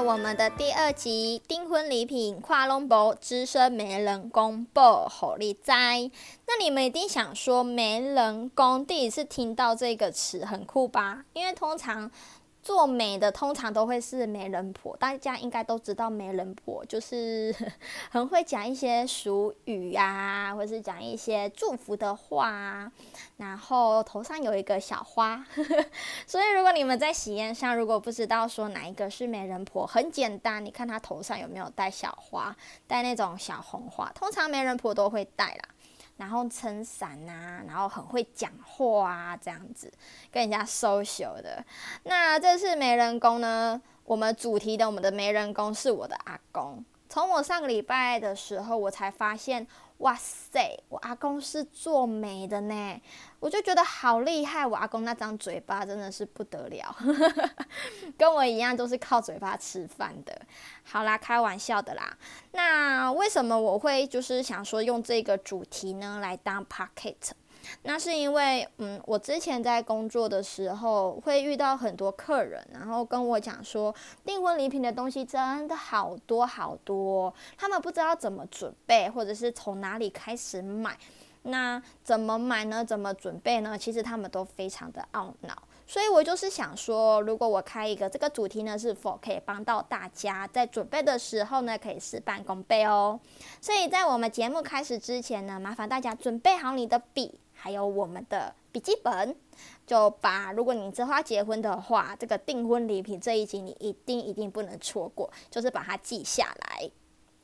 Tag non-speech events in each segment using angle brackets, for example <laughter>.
我们的第二集订婚礼品跨龙博资深媒人公布好利在。那你们一定想说，媒人公第一次听到这个词很酷吧？因为通常。做媒的通常都会是媒人婆，大家应该都知道媒人婆就是 <laughs> 很会讲一些俗语啊，或是讲一些祝福的话，然后头上有一个小花。<laughs> 所以如果你们在喜宴上如果不知道说哪一个是媒人婆，很简单，你看她头上有没有戴小花，戴那种小红花，通常媒人婆都会戴啦。然后撑伞呐，然后很会讲话啊，这样子跟人家 social 的。那这次没人工呢，我们主题的我们的没人工是我的阿公。从我上个礼拜的时候，我才发现。哇塞，我阿公是做媒的呢，我就觉得好厉害。我阿公那张嘴巴真的是不得了，<laughs> 跟我一样都是靠嘴巴吃饭的。好啦，开玩笑的啦。那为什么我会就是想说用这个主题呢来当 pocket？那是因为，嗯，我之前在工作的时候会遇到很多客人，然后跟我讲说，订婚礼品的东西真的好多好多，他们不知道怎么准备，或者是从哪里开始买。那怎么买呢？怎么准备呢？其实他们都非常的懊恼。所以我就是想说，如果我开一个这个主题呢，是否可以帮到大家在准备的时候呢，可以事半功倍哦。所以在我们节目开始之前呢，麻烦大家准备好你的笔。还有我们的笔记本，就把如果你之后要结婚的话，这个订婚礼品这一集你一定一定不能错过，就是把它记下来。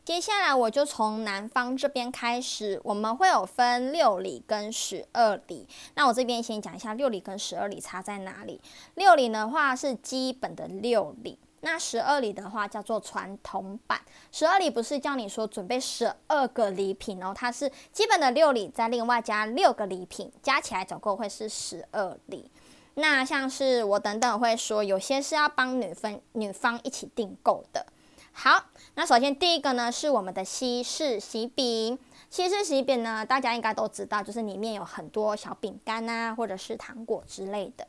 接下来我就从男方这边开始，我们会有分六礼跟十二礼。那我这边先讲一下六礼跟十二礼差在哪里。六礼的话是基本的六礼。那十二礼的话叫做传统版，十二礼不是叫你说准备十二个礼品哦，它是基本的六礼，再另外加六个礼品，加起来总共会是十二礼。那像是我等等会说，有些是要帮女分女方一起订购的。好，那首先第一个呢是我们的西式喜饼，西式喜饼呢大家应该都知道，就是里面有很多小饼干啊，或者是糖果之类的。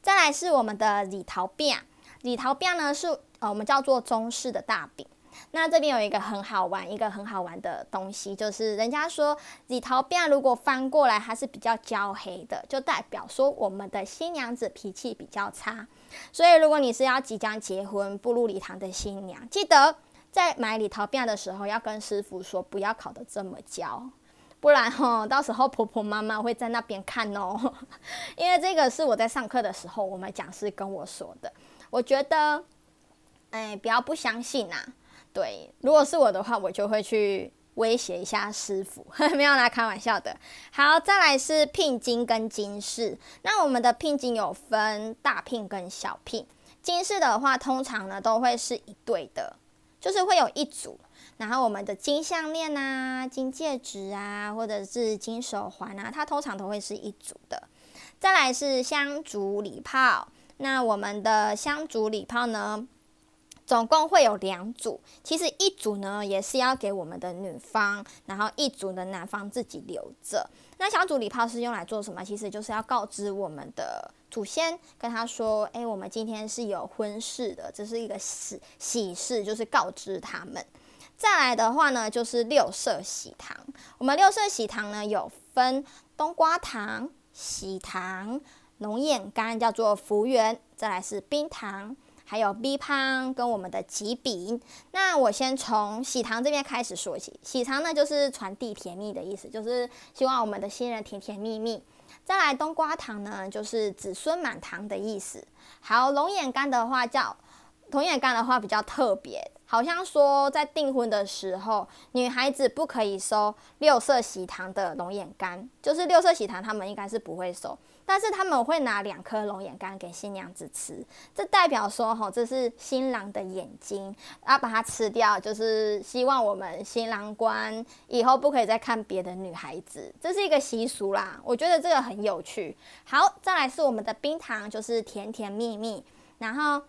再来是我们的李桃饼。里桃饼呢是呃我们叫做中式的大饼，那这边有一个很好玩一个很好玩的东西，就是人家说里桃饼如果翻过来它是比较焦黑的，就代表说我们的新娘子脾气比较差。所以如果你是要即将结婚步入礼堂的新娘，记得在买里桃饼的时候要跟师傅说不要烤得这么焦，不然哈到时候婆婆妈妈会在那边看哦。<laughs> 因为这个是我在上课的时候我们讲师跟我说的。我觉得，哎，不要不相信呐。对，如果是我的话，我就会去威胁一下师傅，<laughs> 没有啦，开玩笑的。好，再来是聘金跟金饰。那我们的聘金有分大聘跟小聘，金饰的话，通常呢都会是一对的，就是会有一组。然后我们的金项链啊、金戒指啊，或者是金手环啊，它通常都会是一组的。再来是香烛礼炮。那我们的香烛礼炮呢，总共会有两组。其实一组呢也是要给我们的女方，然后一组的男方自己留着。那香烛礼炮是用来做什么？其实就是要告知我们的祖先，跟他说：“哎，我们今天是有婚事的，这是一个喜喜事，就是告知他们。”再来的话呢，就是六色喜糖。我们六色喜糖呢有分冬瓜糖、喜糖。龙眼干叫做福缘，再来是冰糖，还有冰胖跟我们的吉饼。那我先从喜糖这边开始说起。喜糖呢就是传递甜蜜的意思，就是希望我们的新人甜甜蜜蜜。再来冬瓜糖呢就是子孙满堂的意思。好，龙眼干的话叫龙眼干的话比较特别，好像说在订婚的时候，女孩子不可以收六色喜糖的龙眼干，就是六色喜糖他们应该是不会收，但是他们会拿两颗龙眼干给新娘子吃，这代表说吼，这是新郎的眼睛，要把它吃掉，就是希望我们新郎官以后不可以再看别的女孩子，这是一个习俗啦，我觉得这个很有趣。好，再来是我们的冰糖，就是甜甜蜜蜜，然后。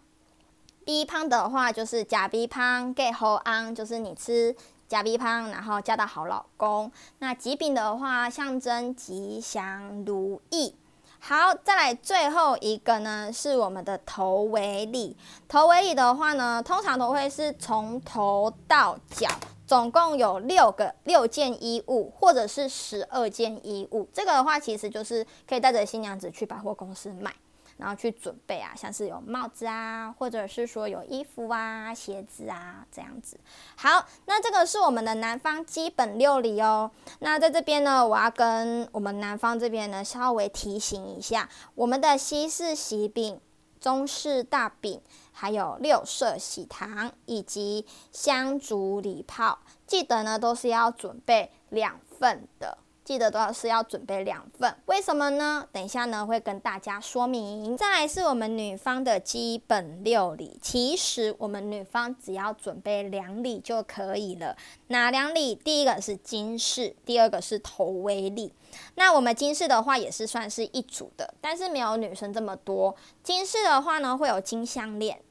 B 胖的话就是假 B 胖，get 好安，就是你吃假 B 胖，然后嫁到好老公。那吉饼的话象征吉祥如意。好，再来最后一个呢是我们的头围礼。头围礼的话呢，通常都会是从头到脚，总共有六个六件衣物，或者是十二件衣物。这个的话其实就是可以带着新娘子去百货公司买。然后去准备啊，像是有帽子啊，或者是说有衣服啊、鞋子啊这样子。好，那这个是我们的南方基本六礼哦。那在这边呢，我要跟我们南方这边呢稍微提醒一下，我们的西式喜饼、中式大饼，还有六色喜糖以及香烛礼炮，记得呢都是要准备两份的。记得都要是要准备两份，为什么呢？等一下呢会跟大家说明。再来是我们女方的基本六礼，其实我们女方只要准备两礼就可以了。哪两礼？第一个是金饰，第二个是头围礼。那我们金饰的话也是算是一组的，但是没有女生这么多。金饰的话呢会有金项链，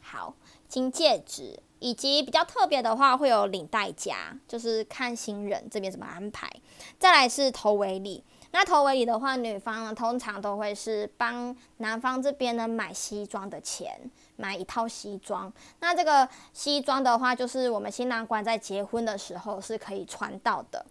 好，金戒指。以及比较特别的话，会有领带夹，就是看新人这边怎么安排。再来是头围礼，那头围礼的话，女方呢通常都会是帮男方这边呢买西装的钱，买一套西装。那这个西装的话，就是我们新郎官在结婚的时候是可以穿到的。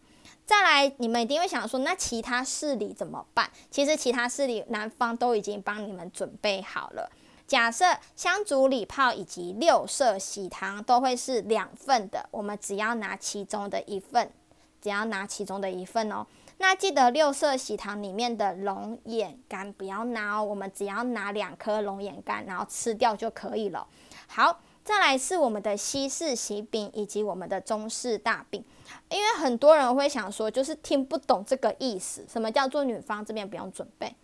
再来，你们一定会想说，那其他事礼怎么办？其实其他事礼男方都已经帮你们准备好了。假设香烛礼炮以及六色喜糖都会是两份的，我们只要拿其中的一份，只要拿其中的一份哦。那记得六色喜糖里面的龙眼干不要拿哦，我们只要拿两颗龙眼干，然后吃掉就可以了。好，再来是我们的西式喜饼以及我们的中式大饼，因为很多人会想说，就是听不懂这个意思，什么叫做女方这边不用准备？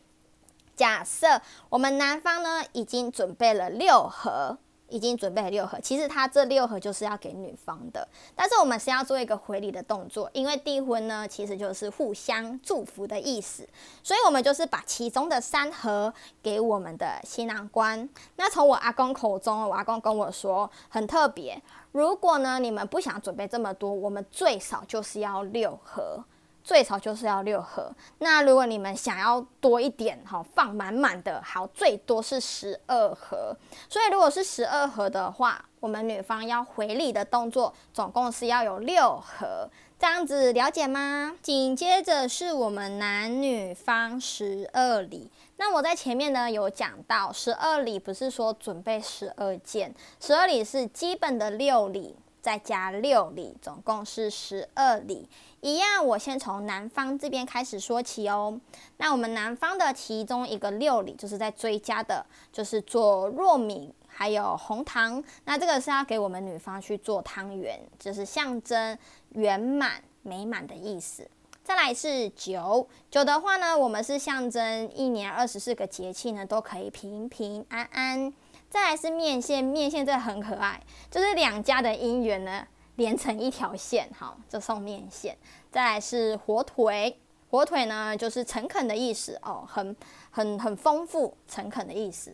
假设我们男方呢已经准备了六盒，已经准备了六盒，其实他这六盒就是要给女方的，但是我们是要做一个回礼的动作，因为订婚呢其实就是互相祝福的意思，所以我们就是把其中的三盒给我们的新郎官。那从我阿公口中，我阿公跟我说很特别，如果呢你们不想准备这么多，我们最少就是要六盒。最少就是要六盒，那如果你们想要多一点，好，放满满的，好，最多是十二盒。所以如果是十二盒的话，我们女方要回礼的动作，总共是要有六盒，这样子了解吗？紧接着是我们男女方十二礼，那我在前面呢有讲到，十二礼不是说准备十二件，十二礼是基本的六礼。再加六礼，总共是十二礼。一样，我先从南方这边开始说起哦。那我们南方的其中一个六礼，就是在追加的，就是做糯米还有红糖。那这个是要给我们女方去做汤圆，就是象征圆满美满的意思。再来是酒，酒的话呢，我们是象征一年二十四个节气呢，都可以平平安安。再来是面线，面线这很可爱，就是两家的姻缘呢连成一条线，好，就送面线。再来是火腿，火腿呢就是诚恳的意思哦，很很很丰富，诚恳的意思，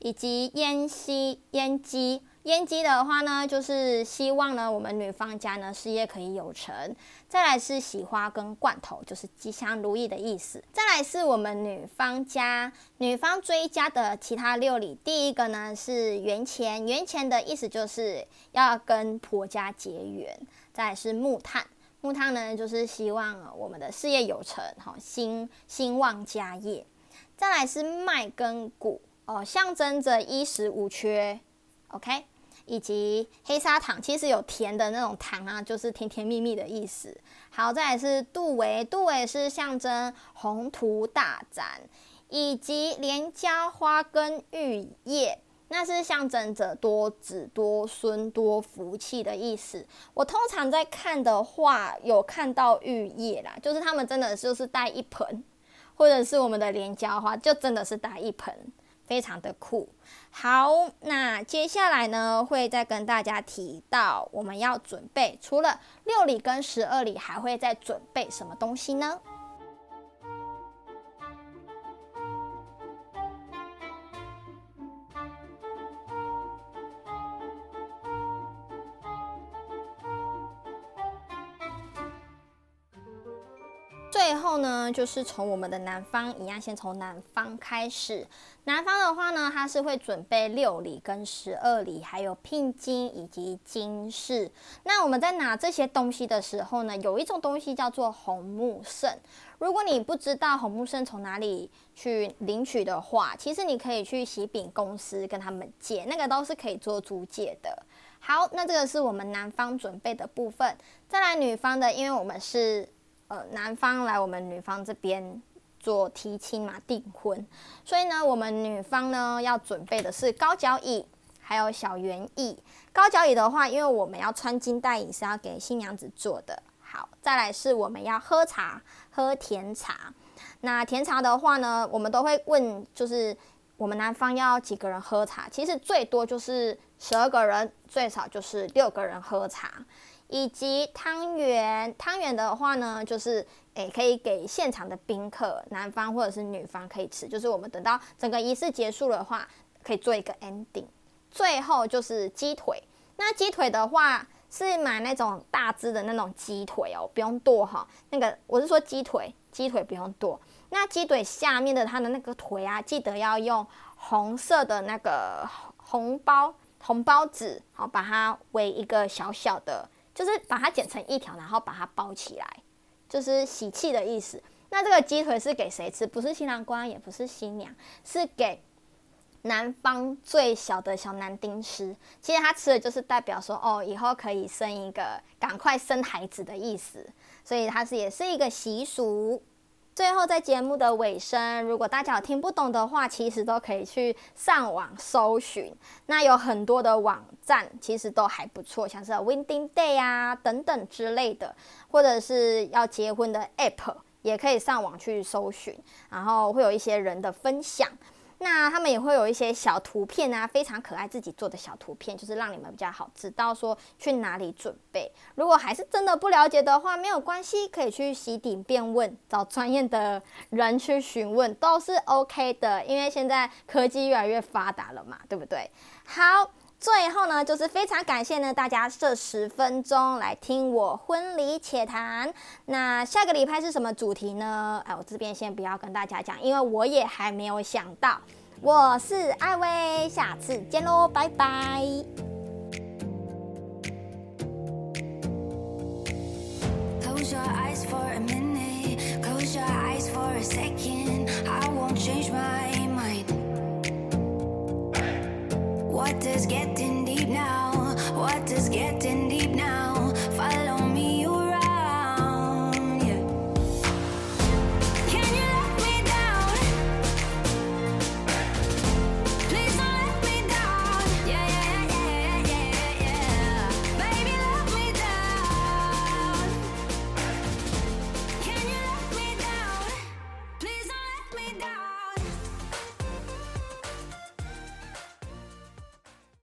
以及烟吸烟鸡。烟鸡的话呢，就是希望呢，我们女方家呢事业可以有成。再来是喜花跟罐头，就是吉祥如意的意思。再来是我们女方家，女方追加的其他六礼，第一个呢是元钱，元钱的意思就是要跟婆家结缘。再来是木炭，木炭呢就是希望我们的事业有成，哈兴兴旺家业。再来是麦跟谷，哦，象征着衣食无缺。OK。以及黑砂糖，其实有甜的那种糖啊，就是甜甜蜜蜜的意思。好，再来是杜维，杜维是象征宏图大展，以及连椒花跟玉叶，那是象征着多子多孙多福气的意思。我通常在看的话，有看到玉叶啦，就是他们真的就是带一盆，或者是我们的莲椒花，就真的是带一盆，非常的酷。好，那接下来呢，会再跟大家提到我们要准备，除了六里跟十二里，还会再准备什么东西呢？最后呢，就是从我们的南方一样，先从南方开始。南方的话呢，它是会准备六礼跟十二礼，还有聘金以及金饰。那我们在拿这些东西的时候呢，有一种东西叫做红木圣。如果你不知道红木圣从哪里去领取的话，其实你可以去喜饼公司跟他们借，那个都是可以做租借的。好，那这个是我们南方准备的部分。再来女方的，因为我们是。呃，男方来我们女方这边做提亲嘛，订婚，所以呢，我们女方呢要准备的是高脚椅，还有小圆椅。高脚椅的话，因为我们要穿金戴银，是要给新娘子做的。好，再来是我们要喝茶，喝甜茶。那甜茶的话呢，我们都会问，就是我们男方要几个人喝茶？其实最多就是十二个人，最少就是六个人喝茶。以及汤圆，汤圆的话呢，就是诶，可以给现场的宾客，男方或者是女方可以吃。就是我们等到整个仪式结束的话，可以做一个 ending。最后就是鸡腿，那鸡腿的话是买那种大只的那种鸡腿哦，不用剁哈。那个我是说鸡腿，鸡腿不用剁。那鸡腿下面的它的那个腿啊，记得要用红色的那个红包红包纸，好把它围一个小小的。就是把它剪成一条，然后把它包起来，就是喜气的意思。那这个鸡腿是给谁吃？不是新郎官，也不是新娘，是给男方最小的小男丁吃。其实他吃的就是代表说，哦，以后可以生一个，赶快生孩子的意思。所以它是也是一个习俗。最后，在节目的尾声，如果大家有听不懂的话，其实都可以去上网搜寻。那有很多的网站，其实都还不错，像是 Wedding Day 啊等等之类的，或者是要结婚的 App，也可以上网去搜寻，然后会有一些人的分享。那他们也会有一些小图片啊，非常可爱，自己做的小图片，就是让你们比较好知道说去哪里准备。如果还是真的不了解的话，没有关系，可以去洗顶变问，找专业的人去询问，都是 OK 的。因为现在科技越来越发达了嘛，对不对？好。最后呢，就是非常感谢呢大家这十分钟来听我婚礼且谈。那下个礼拜是什么主题呢？哎，我这边先不要跟大家讲，因为我也还没有想到。我是艾薇，下次见喽，拜拜。Close your eyes for a minute, close your eyes for a second. I won't change my